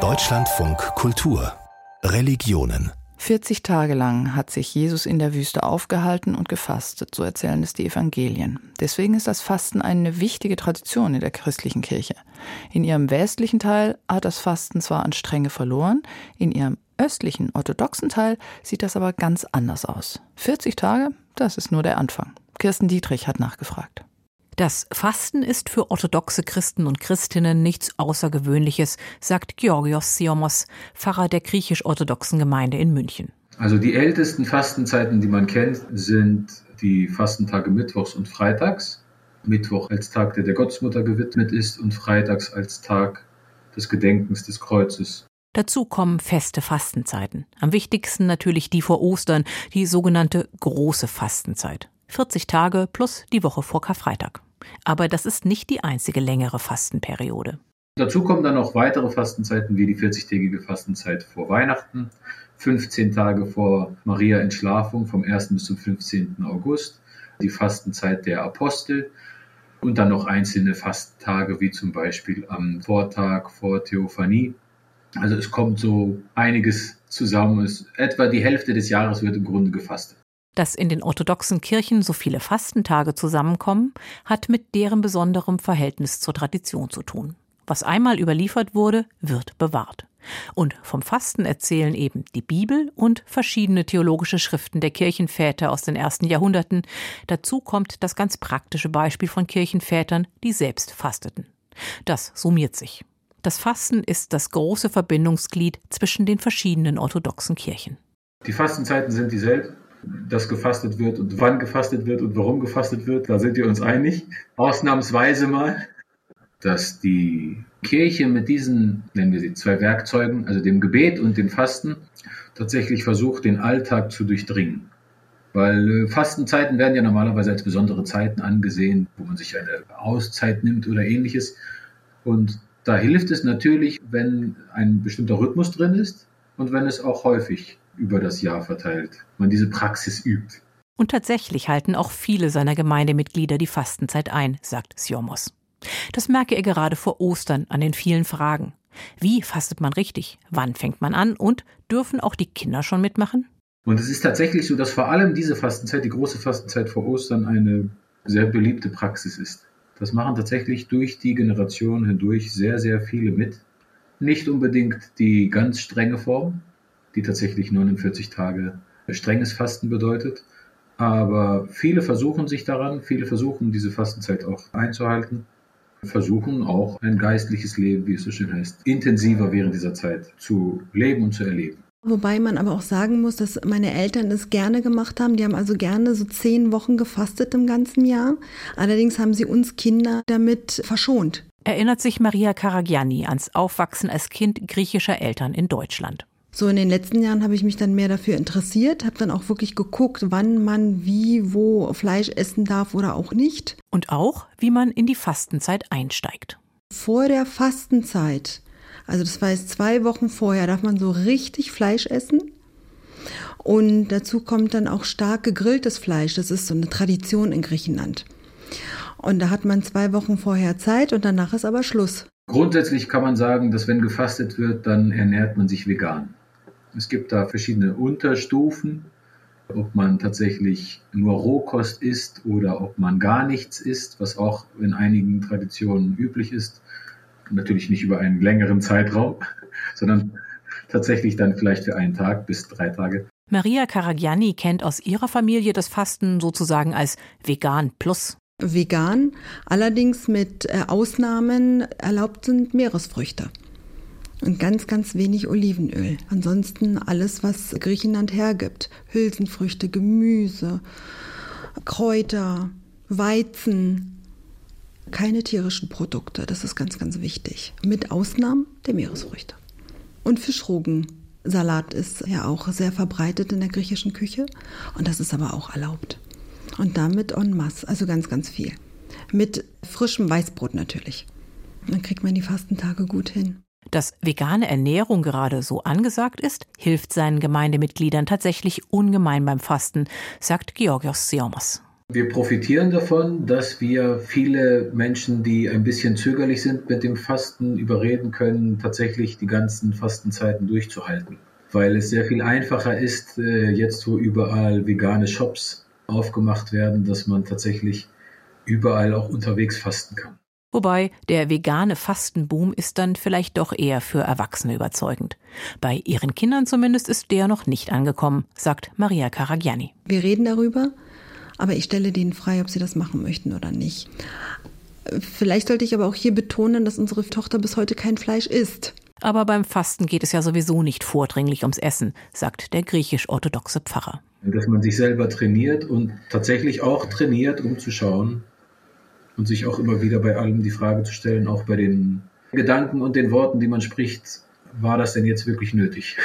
Deutschlandfunk Kultur Religionen 40 Tage lang hat sich Jesus in der Wüste aufgehalten und gefastet, so erzählen es die Evangelien. Deswegen ist das Fasten eine wichtige Tradition in der christlichen Kirche. In ihrem westlichen Teil hat das Fasten zwar an Strenge verloren, in ihrem östlichen orthodoxen Teil sieht das aber ganz anders aus. 40 Tage, das ist nur der Anfang. Kirsten Dietrich hat nachgefragt. Das Fasten ist für orthodoxe Christen und Christinnen nichts Außergewöhnliches, sagt Georgios Siomos, Pfarrer der griechisch-orthodoxen Gemeinde in München. Also die ältesten Fastenzeiten, die man kennt, sind die Fastentage Mittwochs und Freitags. Mittwoch als Tag, der der Gottesmutter gewidmet ist und Freitags als Tag des Gedenkens des Kreuzes. Dazu kommen feste Fastenzeiten. Am wichtigsten natürlich die vor Ostern, die sogenannte große Fastenzeit. 40 Tage plus die Woche vor Karfreitag. Aber das ist nicht die einzige längere Fastenperiode. Dazu kommen dann noch weitere Fastenzeiten wie die 40-tägige Fastenzeit vor Weihnachten, 15 Tage vor Maria Entschlafung vom 1. bis zum 15. August, die Fastenzeit der Apostel und dann noch einzelne Fastentage wie zum Beispiel am Vortag vor Theophanie. Also es kommt so einiges zusammen. Es, etwa die Hälfte des Jahres wird im Grunde gefastet. Dass in den orthodoxen Kirchen so viele Fastentage zusammenkommen, hat mit deren besonderem Verhältnis zur Tradition zu tun. Was einmal überliefert wurde, wird bewahrt. Und vom Fasten erzählen eben die Bibel und verschiedene theologische Schriften der Kirchenväter aus den ersten Jahrhunderten. Dazu kommt das ganz praktische Beispiel von Kirchenvätern, die selbst fasteten. Das summiert sich. Das Fasten ist das große Verbindungsglied zwischen den verschiedenen orthodoxen Kirchen. Die Fastenzeiten sind dieselben dass gefastet wird und wann gefastet wird und warum gefastet wird, da sind wir uns einig. Ausnahmsweise mal, dass die Kirche mit diesen, nennen wir sie, zwei Werkzeugen, also dem Gebet und dem Fasten, tatsächlich versucht, den Alltag zu durchdringen. Weil äh, Fastenzeiten werden ja normalerweise als besondere Zeiten angesehen, wo man sich eine Auszeit nimmt oder ähnliches. Und da hilft es natürlich, wenn ein bestimmter Rhythmus drin ist und wenn es auch häufig über das Jahr verteilt man diese Praxis übt. Und tatsächlich halten auch viele seiner Gemeindemitglieder die Fastenzeit ein, sagt Siomos. Das merke er gerade vor Ostern an den vielen Fragen. Wie fastet man richtig? Wann fängt man an? Und dürfen auch die Kinder schon mitmachen? Und es ist tatsächlich so, dass vor allem diese Fastenzeit, die große Fastenzeit vor Ostern, eine sehr beliebte Praxis ist. Das machen tatsächlich durch die Generation hindurch sehr, sehr viele mit. Nicht unbedingt die ganz strenge Form, die tatsächlich 49 Tage strenges Fasten bedeutet. Aber viele versuchen sich daran, viele versuchen diese Fastenzeit auch einzuhalten, versuchen auch ein geistliches Leben, wie es so schön heißt, intensiver während dieser Zeit zu leben und zu erleben. Wobei man aber auch sagen muss, dass meine Eltern es gerne gemacht haben. Die haben also gerne so zehn Wochen gefastet im ganzen Jahr. Allerdings haben sie uns Kinder damit verschont. Erinnert sich Maria Karagianni ans Aufwachsen als Kind griechischer Eltern in Deutschland. So in den letzten Jahren habe ich mich dann mehr dafür interessiert, habe dann auch wirklich geguckt, wann man wie, wo Fleisch essen darf oder auch nicht. Und auch, wie man in die Fastenzeit einsteigt. Vor der Fastenzeit, also das war jetzt zwei Wochen vorher, darf man so richtig Fleisch essen. Und dazu kommt dann auch stark gegrilltes Fleisch. Das ist so eine Tradition in Griechenland. Und da hat man zwei Wochen vorher Zeit und danach ist aber Schluss. Grundsätzlich kann man sagen, dass wenn gefastet wird, dann ernährt man sich vegan. Es gibt da verschiedene Unterstufen, ob man tatsächlich nur Rohkost isst oder ob man gar nichts isst, was auch in einigen Traditionen üblich ist. Natürlich nicht über einen längeren Zeitraum, sondern tatsächlich dann vielleicht für einen Tag bis drei Tage. Maria Caragiani kennt aus ihrer Familie das Fasten sozusagen als vegan plus. Vegan, allerdings mit äh, Ausnahmen erlaubt sind Meeresfrüchte und ganz, ganz wenig Olivenöl. Ansonsten alles, was Griechenland hergibt. Hülsenfrüchte, Gemüse, Kräuter, Weizen. Keine tierischen Produkte, das ist ganz, ganz wichtig. Mit Ausnahmen der Meeresfrüchte. Und Fischrogensalat ist ja auch sehr verbreitet in der griechischen Küche und das ist aber auch erlaubt. Und damit en masse, also ganz, ganz viel. Mit frischem Weißbrot natürlich. Dann kriegt man die Fastentage gut hin. Dass vegane Ernährung gerade so angesagt ist, hilft seinen Gemeindemitgliedern tatsächlich ungemein beim Fasten, sagt Georgios Siomos. Wir profitieren davon, dass wir viele Menschen, die ein bisschen zögerlich sind mit dem Fasten, überreden können, tatsächlich die ganzen Fastenzeiten durchzuhalten. Weil es sehr viel einfacher ist, äh, jetzt wo überall vegane Shops aufgemacht werden, dass man tatsächlich überall auch unterwegs fasten kann. Wobei der vegane Fastenboom ist dann vielleicht doch eher für Erwachsene überzeugend. Bei ihren Kindern zumindest ist der noch nicht angekommen, sagt Maria Caragiani. Wir reden darüber, aber ich stelle denen frei, ob sie das machen möchten oder nicht. Vielleicht sollte ich aber auch hier betonen, dass unsere Tochter bis heute kein Fleisch isst. Aber beim Fasten geht es ja sowieso nicht vordringlich ums Essen, sagt der griechisch-orthodoxe Pfarrer. Dass man sich selber trainiert und tatsächlich auch trainiert, um zu schauen und sich auch immer wieder bei allem die Frage zu stellen, auch bei den Gedanken und den Worten, die man spricht, war das denn jetzt wirklich nötig?